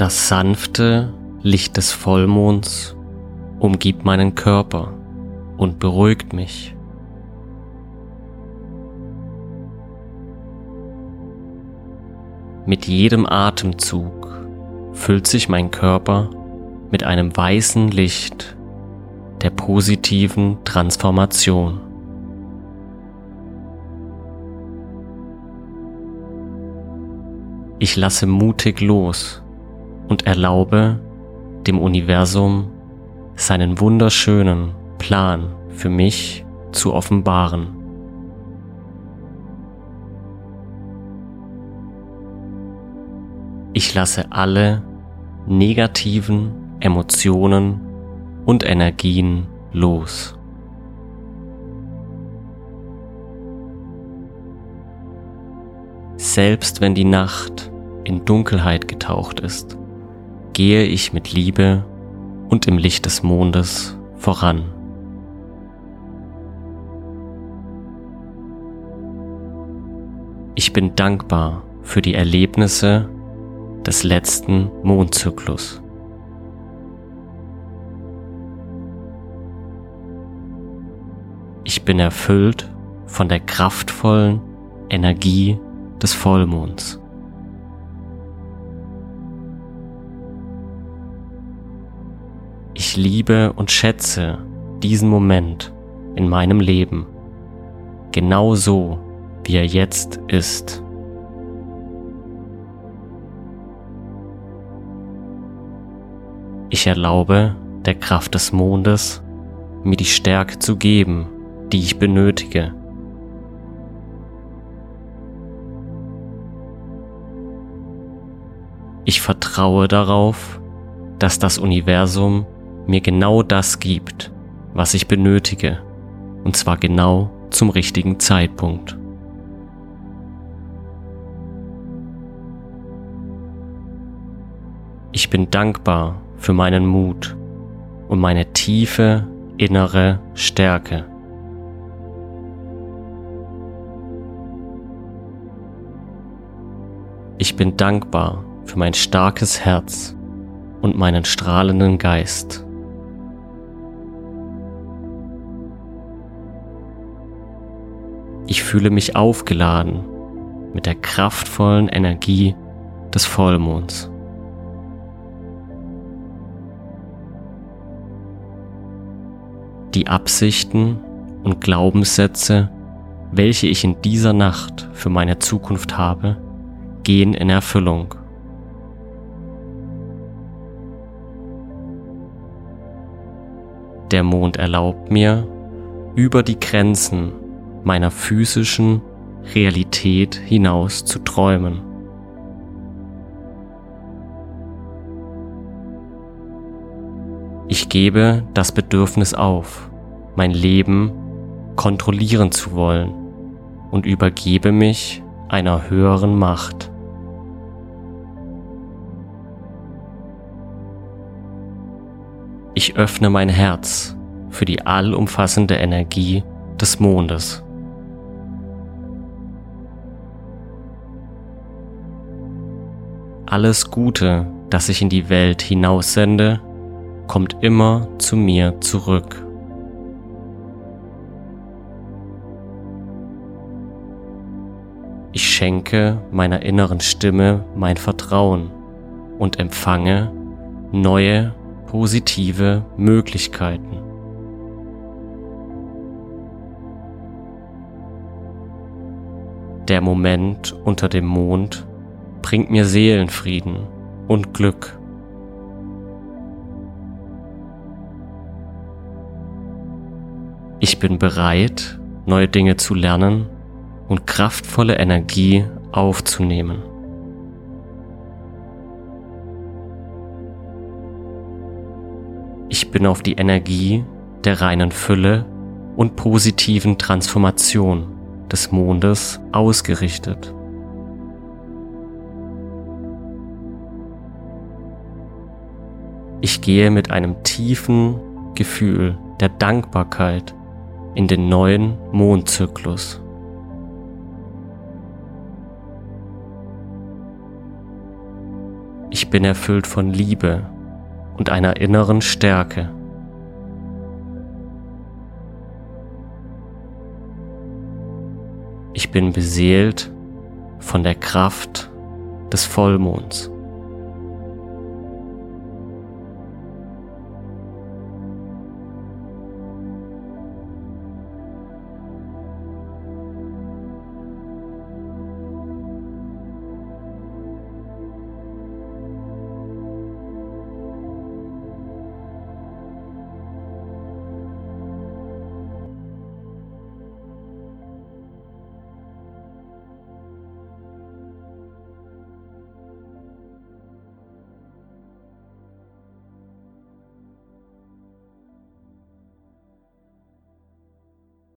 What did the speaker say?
Das sanfte Licht des Vollmonds umgibt meinen Körper und beruhigt mich. Mit jedem Atemzug füllt sich mein Körper mit einem weißen Licht der positiven Transformation. Ich lasse mutig los und erlaube dem Universum seinen wunderschönen Plan für mich zu offenbaren. Ich lasse alle negativen Emotionen und Energien los. Selbst wenn die Nacht in Dunkelheit getaucht ist, gehe ich mit Liebe und im Licht des Mondes voran. Ich bin dankbar für die Erlebnisse des letzten Mondzyklus. Ich bin erfüllt von der kraftvollen Energie des Vollmonds. Ich liebe und schätze diesen Moment in meinem Leben, genau so, wie er jetzt ist. Ich erlaube der Kraft des Mondes, mir die Stärke zu geben, die ich benötige. Ich vertraue darauf, dass das Universum mir genau das gibt, was ich benötige, und zwar genau zum richtigen Zeitpunkt. Ich bin dankbar für meinen Mut und meine tiefe innere Stärke. Ich bin dankbar für mein starkes Herz und meinen strahlenden Geist. Ich fühle mich aufgeladen mit der kraftvollen Energie des Vollmonds. Die Absichten und Glaubenssätze, welche ich in dieser Nacht für meine Zukunft habe, gehen in Erfüllung. Der Mond erlaubt mir, über die Grenzen meiner physischen Realität hinaus zu träumen. Ich gebe das Bedürfnis auf, mein Leben kontrollieren zu wollen und übergebe mich einer höheren Macht. Ich öffne mein Herz für die allumfassende Energie des Mondes. Alles Gute, das ich in die Welt hinaussende, kommt immer zu mir zurück. Ich schenke meiner inneren Stimme mein Vertrauen und empfange neue positive Möglichkeiten. Der Moment unter dem Mond bringt mir Seelenfrieden und Glück. Ich bin bereit, neue Dinge zu lernen und kraftvolle Energie aufzunehmen. Ich bin auf die Energie der reinen Fülle und positiven Transformation des Mondes ausgerichtet. Ich gehe mit einem tiefen Gefühl der Dankbarkeit in den neuen Mondzyklus. Ich bin erfüllt von Liebe und einer inneren Stärke. Ich bin beseelt von der Kraft des Vollmonds.